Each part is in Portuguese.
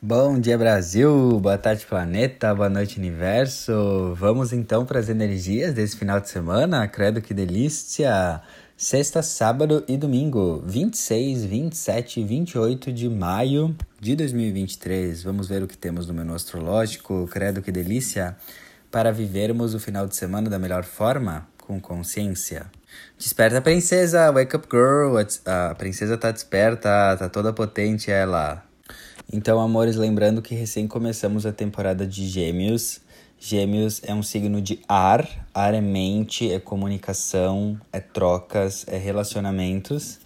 Bom dia, Brasil! Boa tarde, planeta! Boa noite, universo! Vamos então para as energias desse final de semana? Credo que delícia! Sexta, sábado e domingo, 26, 27 e 28 de maio de 2023. Vamos ver o que temos no menu astrológico. Credo que delícia! Para vivermos o final de semana da melhor forma, com consciência. Desperta, princesa! Wake up, girl! A princesa tá desperta, tá toda potente ela. Então, amores, lembrando que recém começamos a temporada de Gêmeos. Gêmeos é um signo de ar, ar é mente, é comunicação, é trocas, é relacionamentos.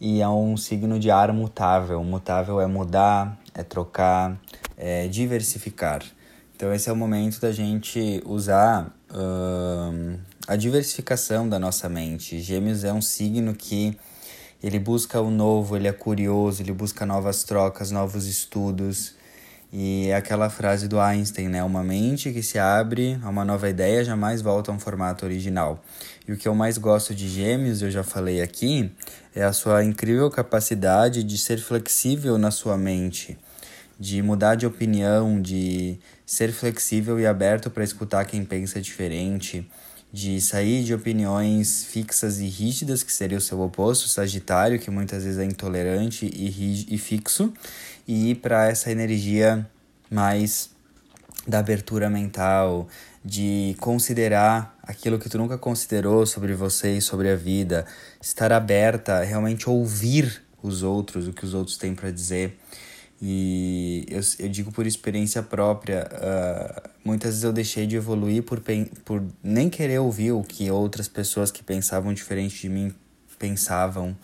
E é um signo de ar mutável. Mutável é mudar, é trocar, é diversificar. Então, esse é o momento da gente usar uh, a diversificação da nossa mente. Gêmeos é um signo que ele busca o novo, ele é curioso, ele busca novas trocas, novos estudos. E é aquela frase do Einstein, né? Uma mente que se abre a uma nova ideia jamais volta a um formato original. E o que eu mais gosto de Gêmeos, eu já falei aqui, é a sua incrível capacidade de ser flexível na sua mente, de mudar de opinião, de ser flexível e aberto para escutar quem pensa diferente de sair de opiniões fixas e rígidas, que seria o seu oposto, Sagitário, que muitas vezes é intolerante e, e fixo, e ir para essa energia mais da abertura mental, de considerar aquilo que tu nunca considerou sobre você e sobre a vida, estar aberta, realmente ouvir os outros, o que os outros têm para dizer. E eu, eu digo por experiência própria, uh, muitas vezes eu deixei de evoluir por, por nem querer ouvir o que outras pessoas que pensavam diferente de mim pensavam.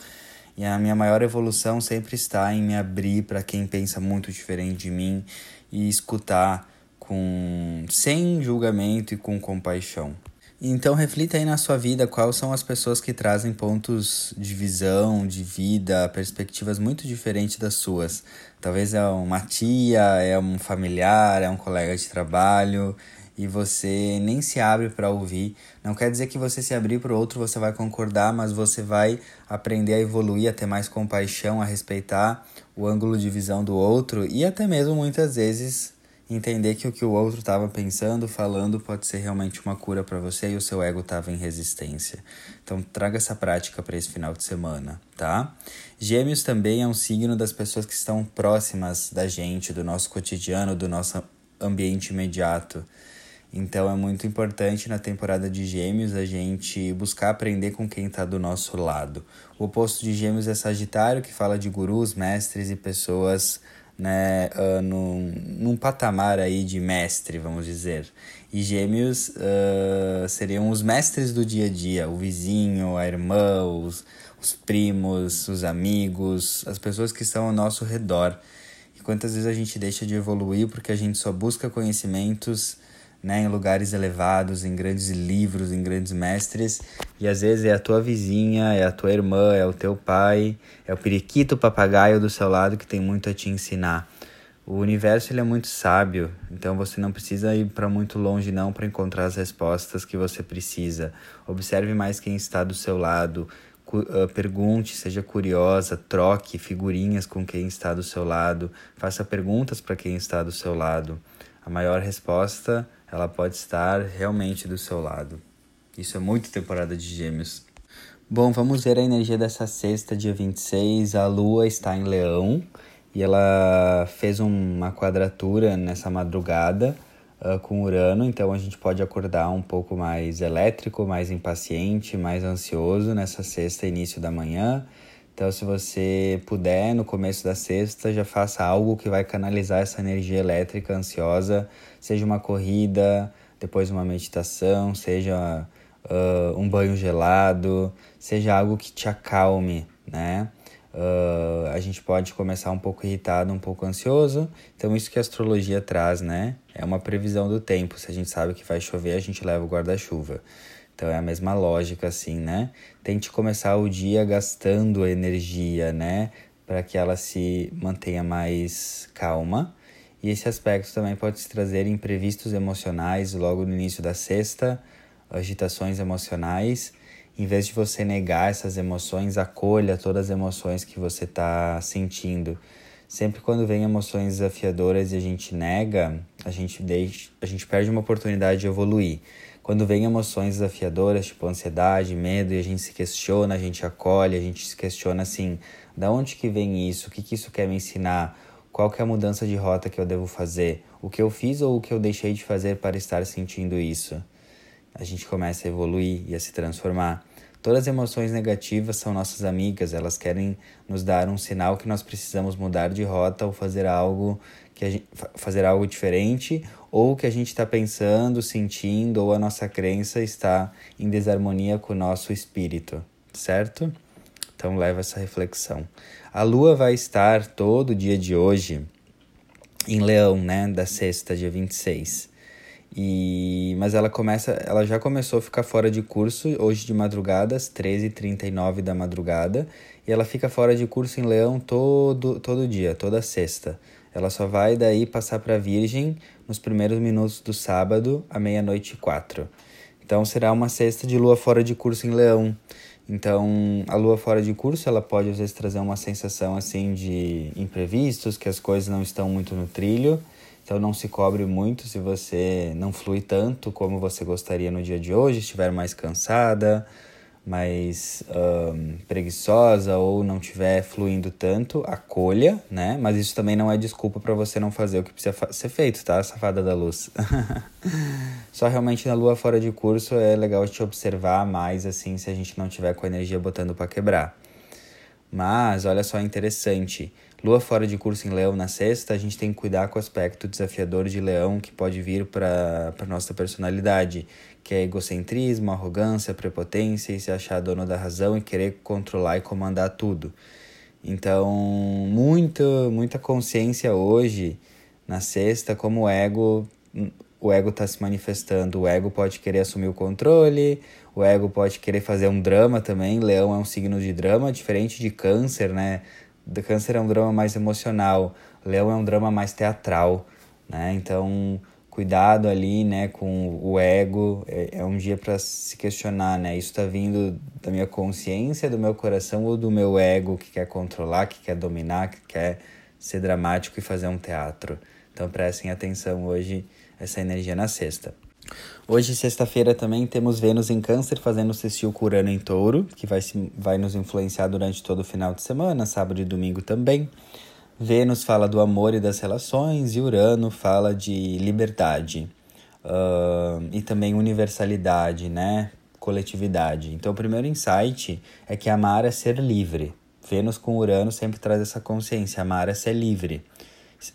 E a minha maior evolução sempre está em me abrir para quem pensa muito diferente de mim e escutar com sem julgamento e com compaixão. Então reflita aí na sua vida quais são as pessoas que trazem pontos de visão, de vida, perspectivas muito diferentes das suas. Talvez é uma tia, é um familiar, é um colega de trabalho e você nem se abre para ouvir. Não quer dizer que você se abrir para o outro você vai concordar, mas você vai aprender a evoluir, a ter mais compaixão, a respeitar o ângulo de visão do outro e até mesmo muitas vezes entender que o que o outro estava pensando, falando, pode ser realmente uma cura para você e o seu ego estava em resistência. Então, traga essa prática para esse final de semana, tá? Gêmeos também é um signo das pessoas que estão próximas da gente, do nosso cotidiano, do nosso ambiente imediato. Então, é muito importante na temporada de Gêmeos a gente buscar aprender com quem está do nosso lado. O oposto de Gêmeos é Sagitário, que fala de gurus, mestres e pessoas né, uh, num, num patamar aí de mestre, vamos dizer. E gêmeos uh, seriam os mestres do dia a dia, o vizinho, a irmã, os, os primos, os amigos, as pessoas que estão ao nosso redor. E quantas vezes a gente deixa de evoluir porque a gente só busca conhecimentos né, em lugares elevados, em grandes livros, em grandes mestres, e às vezes é a tua vizinha, é a tua irmã, é o teu pai, é o periquito papagaio do seu lado que tem muito a te ensinar. O universo ele é muito sábio, então você não precisa ir para muito longe não para encontrar as respostas que você precisa. Observe mais quem está do seu lado, ah, pergunte, seja curiosa, troque figurinhas com quem está do seu lado, faça perguntas para quem está do seu lado. A maior resposta ela pode estar realmente do seu lado. Isso é muito temporada de Gêmeos. Bom, vamos ver a energia dessa sexta, dia 26. A lua está em Leão e ela fez uma quadratura nessa madrugada uh, com Urano, então a gente pode acordar um pouco mais elétrico, mais impaciente, mais ansioso nessa sexta, início da manhã. Então, se você puder, no começo da sexta, já faça algo que vai canalizar essa energia elétrica ansiosa, seja uma corrida, depois uma meditação, seja uh, um banho gelado, seja algo que te acalme, né? Uh, a gente pode começar um pouco irritado, um pouco ansioso. Então, isso que a astrologia traz, né? É uma previsão do tempo. Se a gente sabe que vai chover, a gente leva o guarda-chuva. Então é a mesma lógica assim, né? Tente começar o dia gastando energia, né, para que ela se mantenha mais calma. E esse aspecto também pode se trazer imprevistos emocionais logo no início da sexta, agitações emocionais. Em vez de você negar essas emoções, acolha todas as emoções que você está sentindo. Sempre quando vem emoções desafiadoras e a gente nega, a gente deixa, a gente perde uma oportunidade de evoluir. Quando vem emoções desafiadoras, tipo ansiedade, medo, e a gente se questiona, a gente acolhe, a gente se questiona assim, da onde que vem isso? O que que isso quer me ensinar? Qual que é a mudança de rota que eu devo fazer? O que eu fiz ou o que eu deixei de fazer para estar sentindo isso? A gente começa a evoluir e a se transformar. Todas as emoções negativas são nossas amigas, elas querem nos dar um sinal que nós precisamos mudar de rota ou fazer algo que gente, fazer algo diferente ou que a gente está pensando, sentindo ou a nossa crença está em desarmonia com o nosso espírito, certo? Então leva essa reflexão. A lua vai estar todo dia de hoje em Leão, né, da sexta, dia 26. E, mas ela começa, ela já começou a ficar fora de curso hoje de madrugada, às 13h39 da madrugada, e ela fica fora de curso em Leão todo, todo dia, toda sexta. Ela só vai daí passar para Virgem nos primeiros minutos do sábado, à meia-noite e quatro. Então será uma sexta de lua fora de curso em Leão. Então, a lua fora de curso, ela pode às vezes trazer uma sensação assim de imprevistos, que as coisas não estão muito no trilho. Então não se cobre muito se você não flui tanto como você gostaria no dia de hoje, estiver mais cansada, mais um, preguiçosa ou não estiver fluindo tanto, acolha, né? Mas isso também não é desculpa para você não fazer o que precisa ser feito, tá? Safada da luz. Só realmente na lua fora de curso é legal te observar mais assim se a gente não tiver com a energia botando para quebrar. Mas olha só interessante. Lua fora de curso em Leão na sexta, a gente tem que cuidar com o aspecto desafiador de Leão que pode vir para nossa personalidade, que é egocentrismo, arrogância, prepotência e se achar dono da razão e querer controlar e comandar tudo. Então, muita, muita consciência hoje na sexta, como o ego, o ego está se manifestando. O ego pode querer assumir o controle, o ego pode querer fazer um drama também. Leão é um signo de drama, diferente de câncer, né? Câncer é um drama mais emocional, Leão é um drama mais teatral, né? Então, cuidado ali, né, com o ego. É, é um dia para se questionar, né? Isso está vindo da minha consciência, do meu coração ou do meu ego que quer controlar, que quer dominar, que quer ser dramático e fazer um teatro. Então, prestem atenção hoje essa energia na sexta. Hoje, sexta-feira, também temos Vênus em Câncer fazendo sextil com Urano em Touro, que vai, se, vai nos influenciar durante todo o final de semana, sábado e domingo também. Vênus fala do amor e das relações, e Urano fala de liberdade uh, e também universalidade, né? Coletividade. Então, o primeiro insight é que amar é ser livre. Vênus com Urano sempre traz essa consciência: amar é ser livre.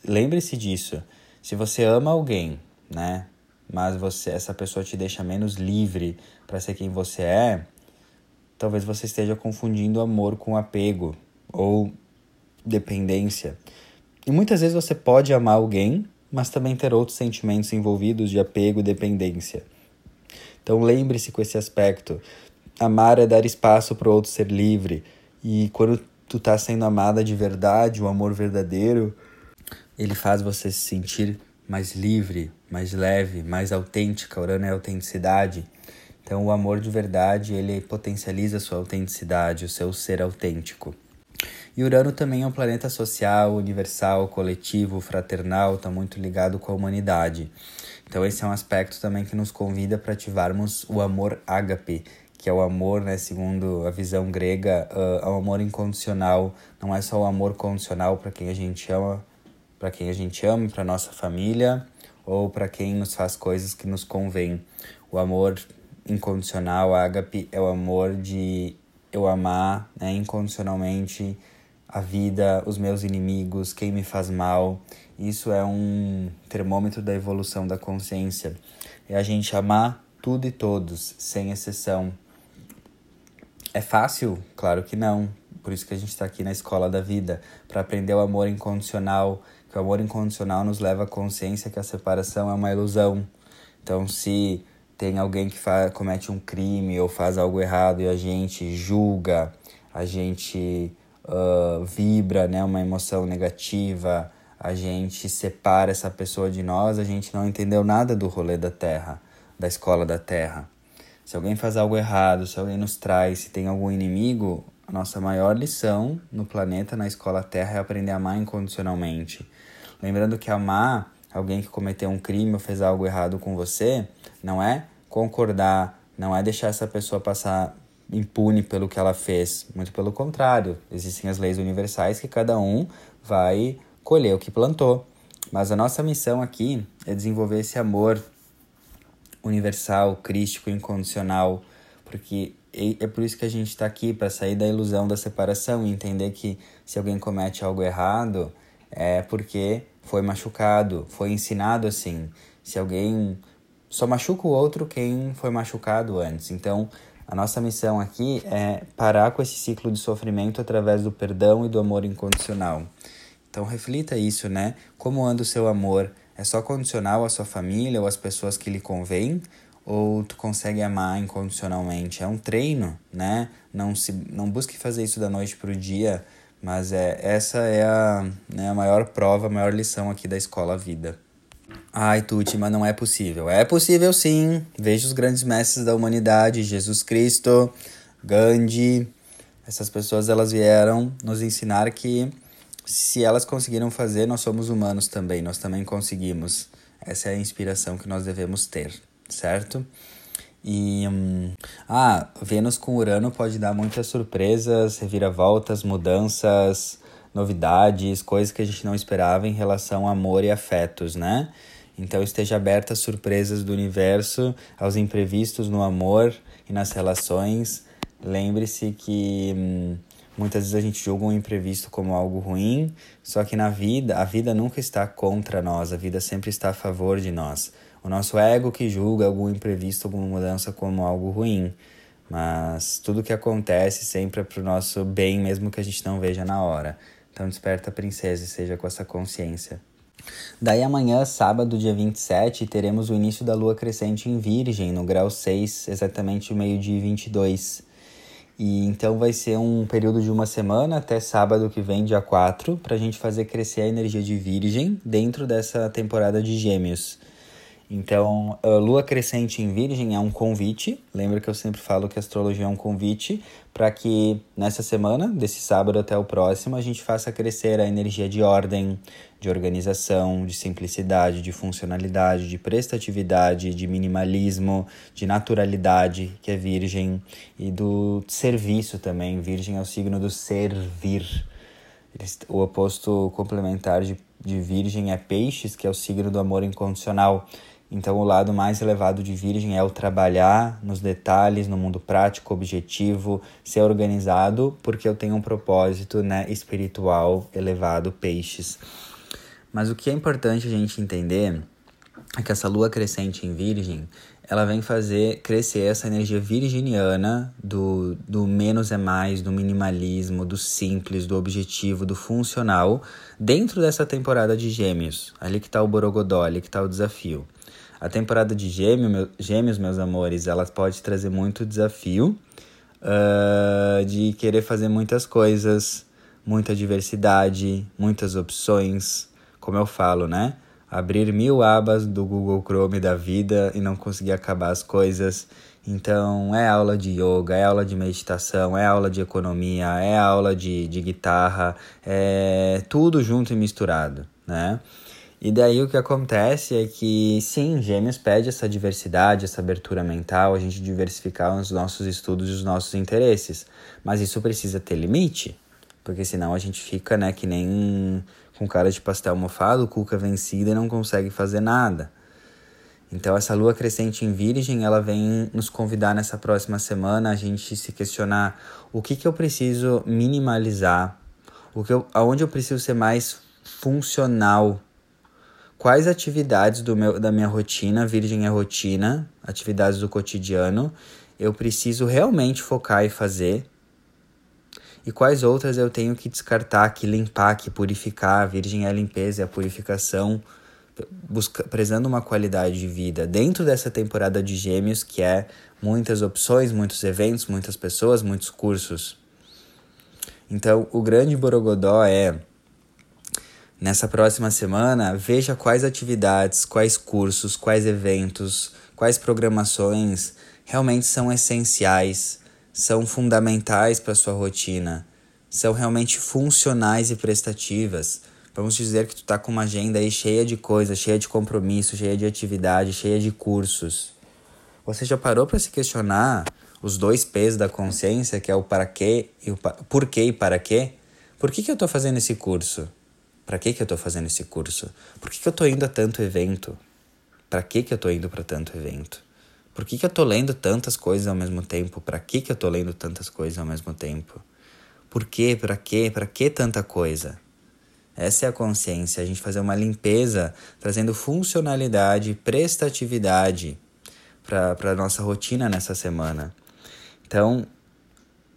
Lembre-se disso. Se você ama alguém, né? Mas você essa pessoa te deixa menos livre para ser quem você é, talvez você esteja confundindo amor com apego ou dependência. E muitas vezes você pode amar alguém, mas também ter outros sentimentos envolvidos de apego e dependência. Então lembre-se com esse aspecto. Amar é dar espaço para o outro ser livre. E quando tu tá sendo amada de verdade, o amor verdadeiro, ele faz você se sentir mais livre, mais leve, mais autêntica. Urano é autenticidade. Então, o amor de verdade ele potencializa a sua autenticidade, o seu ser autêntico. E Urano também é um planeta social, universal, coletivo, fraternal, está muito ligado com a humanidade. Então, esse é um aspecto também que nos convida para ativarmos o amor ágape, que é o amor, né, segundo a visão grega, uh, é o amor incondicional. Não é só o amor condicional para quem a gente ama, para quem a gente ama, para nossa família ou para quem nos faz coisas que nos convém. O amor incondicional, ágape, é o amor de eu amar né, incondicionalmente a vida, os meus inimigos, quem me faz mal. Isso é um termômetro da evolução da consciência. É a gente amar tudo e todos, sem exceção. É fácil? Claro que não. Por isso que a gente está aqui na escola da vida, para aprender o amor incondicional, que o amor incondicional nos leva à consciência que a separação é uma ilusão. Então, se tem alguém que comete um crime ou faz algo errado e a gente julga, a gente uh, vibra né, uma emoção negativa, a gente separa essa pessoa de nós, a gente não entendeu nada do rolê da Terra, da escola da Terra. Se alguém faz algo errado, se alguém nos traz, se tem algum inimigo, A nossa maior lição no planeta, na escola Terra, é aprender a amar incondicionalmente. Lembrando que amar alguém que cometeu um crime ou fez algo errado com você não é concordar, não é deixar essa pessoa passar impune pelo que ela fez. Muito pelo contrário, existem as leis universais que cada um vai colher o que plantou. Mas a nossa missão aqui é desenvolver esse amor universal, crístico, incondicional, porque é por isso que a gente está aqui para sair da ilusão da separação e entender que se alguém comete algo errado é porque foi machucado, foi ensinado assim. Se alguém só machuca o outro quem foi machucado antes. Então, a nossa missão aqui é parar com esse ciclo de sofrimento através do perdão e do amor incondicional. Então, reflita isso, né? Como anda o seu amor? É só condicional à sua família ou às pessoas que lhe convêm? Ou tu consegue amar incondicionalmente? É um treino, né? Não, se, não busque fazer isso da noite para o dia, mas é, essa é a, né, a maior prova, a maior lição aqui da escola vida. Ai, Tuti, mas não é possível. É possível sim. Veja os grandes mestres da humanidade, Jesus Cristo, Gandhi. Essas pessoas elas vieram nos ensinar que se elas conseguiram fazer, nós somos humanos também, nós também conseguimos. Essa é a inspiração que nós devemos ter, certo? E hum, ah, Vênus com Urano pode dar muitas surpresas, reviravoltas, mudanças, novidades, coisas que a gente não esperava em relação a amor e afetos, né? Então esteja aberta às surpresas do universo, aos imprevistos no amor e nas relações. Lembre-se que hum, muitas vezes a gente julga um imprevisto como algo ruim, só que na vida, a vida nunca está contra nós, a vida sempre está a favor de nós. O nosso ego que julga algum imprevisto, alguma mudança como algo ruim. Mas tudo que acontece sempre é para o nosso bem, mesmo que a gente não veja na hora. Então desperta a princesa e seja com essa consciência. Daí amanhã, sábado, dia 27, teremos o início da lua crescente em Virgem, no grau 6, exatamente meio-dia 22. E então vai ser um período de uma semana até sábado que vem, dia 4, para a gente fazer crescer a energia de Virgem dentro dessa temporada de Gêmeos. Então, lua crescente em Virgem é um convite. Lembra que eu sempre falo que a astrologia é um convite para que nessa semana, desse sábado até o próximo, a gente faça crescer a energia de ordem, de organização, de simplicidade, de funcionalidade, de prestatividade, de minimalismo, de naturalidade, que é Virgem, e do serviço também. Virgem é o signo do servir. O oposto complementar de, de Virgem é Peixes, que é o signo do amor incondicional. Então, o lado mais elevado de Virgem é o trabalhar nos detalhes, no mundo prático, objetivo, ser organizado, porque eu tenho um propósito né, espiritual elevado, peixes. Mas o que é importante a gente entender é que essa lua crescente em Virgem, ela vem fazer crescer essa energia virginiana do, do menos é mais, do minimalismo, do simples, do objetivo, do funcional, dentro dessa temporada de Gêmeos. Ali que está o Borogodó, ali que está o desafio. A temporada de gêmeo, meu, Gêmeos, meus amores, ela pode trazer muito desafio uh, de querer fazer muitas coisas, muita diversidade, muitas opções. Como eu falo, né? Abrir mil abas do Google Chrome da vida e não conseguir acabar as coisas. Então, é aula de yoga, é aula de meditação, é aula de economia, é aula de, de guitarra, é tudo junto e misturado, né? E daí o que acontece é que, sim, Gêmeos pede essa diversidade, essa abertura mental, a gente diversificar os nossos estudos e os nossos interesses. Mas isso precisa ter limite, porque senão a gente fica, né, que nem com cara de pastel mofado, cuca vencida e não consegue fazer nada. Então essa lua crescente em Virgem, ela vem nos convidar nessa próxima semana a gente se questionar o que que eu preciso minimalizar, o que eu, aonde eu preciso ser mais funcional quais atividades do meu, da minha rotina, Virgem é rotina, atividades do cotidiano, eu preciso realmente focar e fazer. E quais outras eu tenho que descartar, que limpar, que purificar. Virgem é a limpeza, é a purificação, busca, prezando uma qualidade de vida dentro dessa temporada de Gêmeos, que é muitas opções, muitos eventos, muitas pessoas, muitos cursos. Então, o grande borogodó é Nessa próxima semana, veja quais atividades, quais cursos, quais eventos, quais programações realmente são essenciais são fundamentais para sua rotina, são realmente funcionais e prestativas. Vamos dizer que tu tá com uma agenda aí cheia de coisas, cheia de compromisso, cheia de atividade, cheia de cursos. Você já parou para se questionar os dois P's da consciência, que é o para quê e o por quê e para quê? Por que, que eu estou fazendo esse curso? Para que, que eu estou fazendo esse curso? Por que, que eu estou indo a tanto evento? Para que, que eu estou indo para tanto evento? Por que, que eu estou lendo tantas coisas ao mesmo tempo? Para que, que eu estou lendo tantas coisas ao mesmo tempo? Por quê? Para quê? Para que tanta coisa? Essa é a consciência, a gente fazer uma limpeza, trazendo funcionalidade, prestatividade para a nossa rotina nessa semana. Então,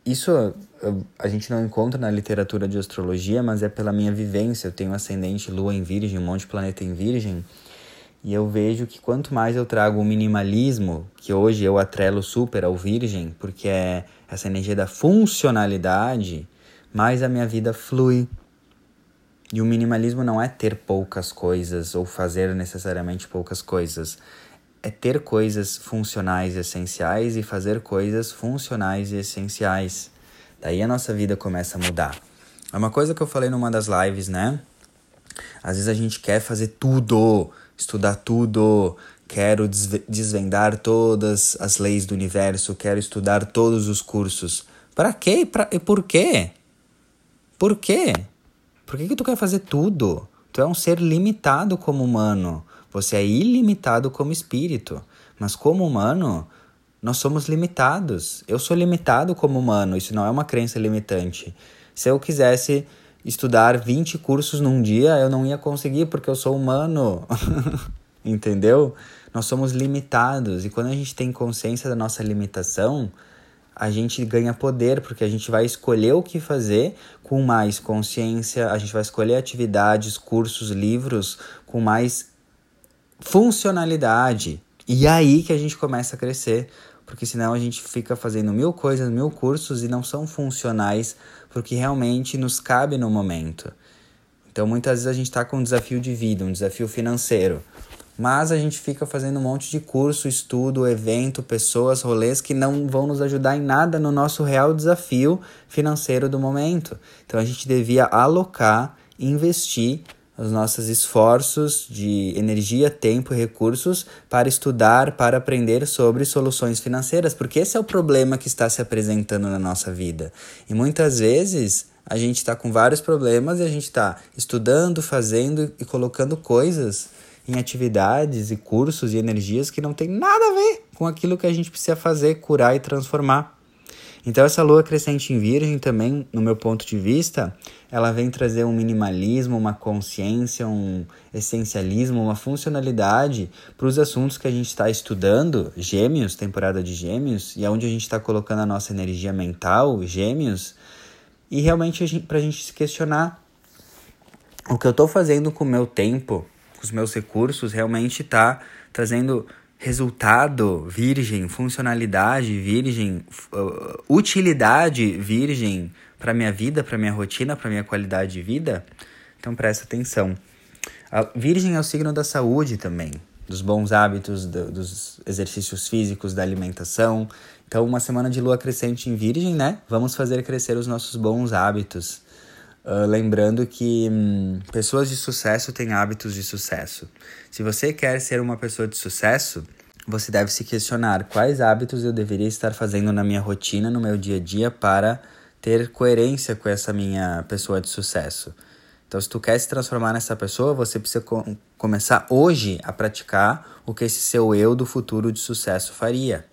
isso a gente não encontra na literatura de astrologia, mas é pela minha vivência. Eu tenho ascendente lua em virgem, um monte de planeta em virgem, e eu vejo que quanto mais eu trago o minimalismo, que hoje eu atrelo super ao virgem, porque é essa energia da funcionalidade, mais a minha vida flui. E o minimalismo não é ter poucas coisas ou fazer necessariamente poucas coisas é ter coisas funcionais e essenciais e fazer coisas funcionais e essenciais. Daí a nossa vida começa a mudar. É uma coisa que eu falei numa das lives, né? Às vezes a gente quer fazer tudo, estudar tudo, quero desvendar todas as leis do universo, quero estudar todos os cursos. Para quê? Pra, e por quê? Por quê? Por que, que tu quer fazer tudo? Tu é um ser limitado como humano. Você é ilimitado como espírito, mas como humano, nós somos limitados. Eu sou limitado como humano, isso não é uma crença limitante. Se eu quisesse estudar 20 cursos num dia, eu não ia conseguir porque eu sou humano. Entendeu? Nós somos limitados e quando a gente tem consciência da nossa limitação, a gente ganha poder, porque a gente vai escolher o que fazer com mais consciência, a gente vai escolher atividades, cursos, livros com mais funcionalidade. E aí que a gente começa a crescer, porque senão a gente fica fazendo mil coisas, mil cursos e não são funcionais porque realmente nos cabe no momento. Então muitas vezes a gente está com um desafio de vida, um desafio financeiro, mas a gente fica fazendo um monte de curso, estudo, evento, pessoas, rolês que não vão nos ajudar em nada no nosso real desafio financeiro do momento. Então a gente devia alocar, investir os nossos esforços de energia, tempo e recursos para estudar, para aprender sobre soluções financeiras, porque esse é o problema que está se apresentando na nossa vida. E muitas vezes a gente está com vários problemas e a gente está estudando, fazendo e colocando coisas em atividades e cursos e energias que não tem nada a ver com aquilo que a gente precisa fazer, curar e transformar. Então essa lua crescente em virgem também, no meu ponto de vista, ela vem trazer um minimalismo, uma consciência, um essencialismo, uma funcionalidade para os assuntos que a gente está estudando, gêmeos, temporada de gêmeos, e aonde é a gente está colocando a nossa energia mental, gêmeos, e realmente para a gente se questionar o que eu estou fazendo com o meu tempo, com os meus recursos, realmente está trazendo resultado virgem, funcionalidade virgem, uh, utilidade virgem para minha vida, para minha rotina, para minha qualidade de vida? Então presta atenção. A virgem é o signo da saúde também, dos bons hábitos, do, dos exercícios físicos, da alimentação. Então, uma semana de lua crescente em virgem, né? Vamos fazer crescer os nossos bons hábitos. Uh, lembrando que hum, pessoas de sucesso têm hábitos de sucesso. Se você quer ser uma pessoa de sucesso, você deve se questionar quais hábitos eu deveria estar fazendo na minha rotina, no meu dia a dia, para ter coerência com essa minha pessoa de sucesso. Então, se tu quer se transformar nessa pessoa, você precisa co começar hoje a praticar o que esse seu eu do futuro de sucesso faria.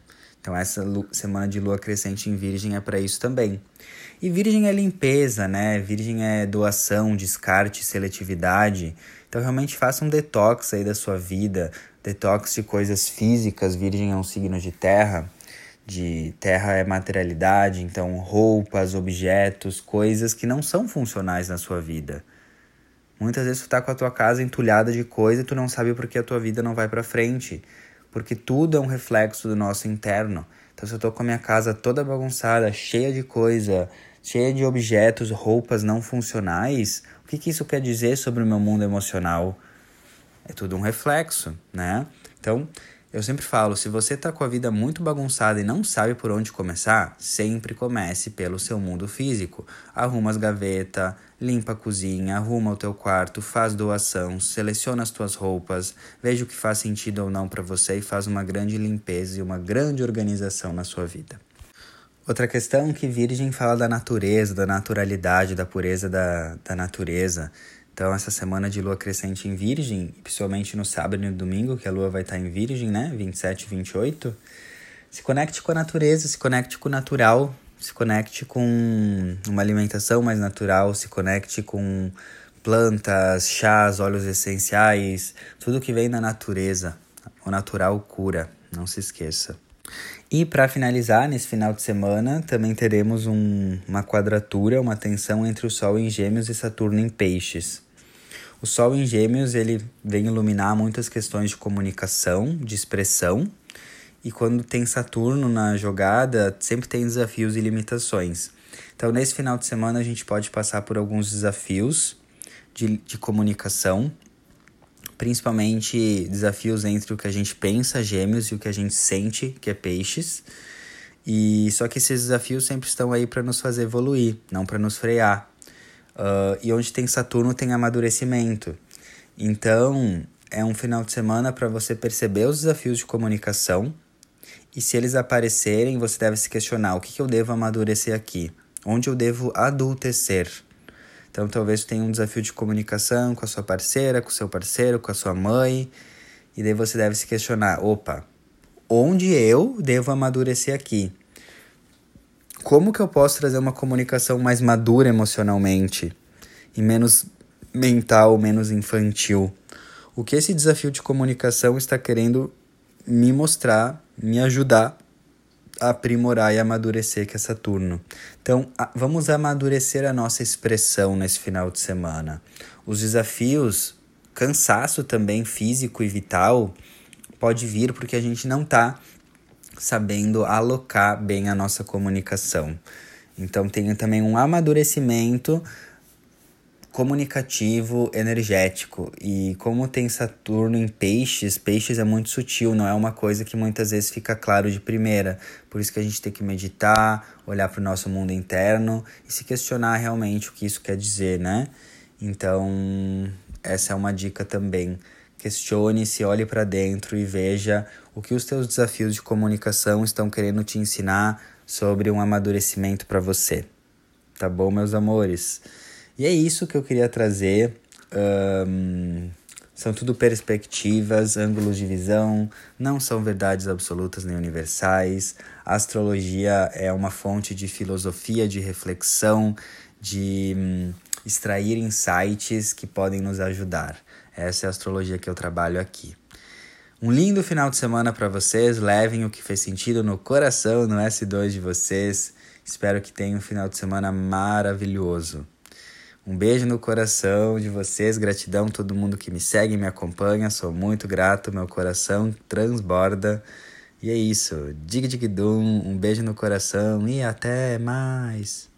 Então, essa semana de lua crescente em Virgem é para isso também. E Virgem é limpeza, né? Virgem é doação, descarte, seletividade. Então, realmente faça um detox aí da sua vida, detox de coisas físicas. Virgem é um signo de terra, de terra é materialidade, então roupas, objetos, coisas que não são funcionais na sua vida. Muitas vezes tu tá com a tua casa entulhada de coisa e tu não sabe por que a tua vida não vai para frente porque tudo é um reflexo do nosso interno. Então, se eu tô com a minha casa toda bagunçada, cheia de coisa, cheia de objetos, roupas não funcionais, o que, que isso quer dizer sobre o meu mundo emocional? É tudo um reflexo, né? Então, Eu sempre falo, se você tá com a vida muito bagunçada e não sabe por onde começar, sempre comece pelo seu mundo físico. Arruma as gavetas, limpa a cozinha, arruma o teu quarto, faz doação, seleciona as tuas roupas, veja o que faz sentido ou não para você e faz uma grande limpeza e uma grande organização na sua vida. Outra questão que Virgem fala da natureza, da naturalidade, da pureza da, da natureza. Então, essa semana de lua crescente em Virgem, principalmente no sábado e no domingo, que a lua vai estar em Virgem, né? 27 e 28. Se conecte com a natureza, se conecte com o natural, se conecte com uma alimentação mais natural, se conecte com plantas, chás, óleos essenciais, tudo que vem da natureza. O natural cura, não se esqueça. E para finalizar, nesse final de semana, também teremos um, uma quadratura, uma tensão entre o Sol em Gêmeos e Saturno em Peixes. O Sol em Gêmeos ele vem iluminar muitas questões de comunicação, de expressão, e quando tem Saturno na jogada, sempre tem desafios e limitações. Então, nesse final de semana, a gente pode passar por alguns desafios de, de comunicação, principalmente desafios entre o que a gente pensa, gêmeos, e o que a gente sente, que é peixes. E só que esses desafios sempre estão aí para nos fazer evoluir, não para nos frear. Uh, e onde tem Saturno tem amadurecimento. Então, é um final de semana para você perceber os desafios de comunicação. E se eles aparecerem, você deve se questionar: o que, que eu devo amadurecer aqui? Onde eu devo adultecer? Então, talvez tenha um desafio de comunicação com a sua parceira, com o seu parceiro, com a sua mãe. E daí você deve se questionar: opa, onde eu devo amadurecer aqui? Como que eu posso trazer uma comunicação mais madura emocionalmente e menos mental, menos infantil? O que esse desafio de comunicação está querendo me mostrar, me ajudar aprimorar e amadurecer que é Saturno. Então, a, vamos amadurecer a nossa expressão nesse final de semana. Os desafios, cansaço também físico e vital, pode vir porque a gente não está sabendo alocar bem a nossa comunicação. Então, tem também um amadurecimento comunicativo, energético. E como tem Saturno em peixes, peixes é muito sutil, não é uma coisa que muitas vezes fica claro de primeira. Por isso que a gente tem que meditar, olhar para o nosso mundo interno e se questionar realmente o que isso quer dizer, né? Então, essa é uma dica também. Questione-se, olhe para dentro e veja o que os teus desafios de comunicação estão querendo te ensinar sobre um amadurecimento para você. Tá bom, meus amores? E é isso que eu queria trazer. Um, são tudo perspectivas, ângulos de visão, não são verdades absolutas nem universais. A astrologia é uma fonte de filosofia, de reflexão, de um, extrair insights que podem nos ajudar. Essa é a astrologia que eu trabalho aqui. Um lindo final de semana para vocês. Levem o que fez sentido no coração, no S2 de vocês. Espero que tenham um final de semana maravilhoso. Um beijo no coração de vocês, gratidão a todo mundo que me segue e me acompanha. Sou muito grato, meu coração transborda. E é isso. Dig dig dum, um beijo no coração e até mais.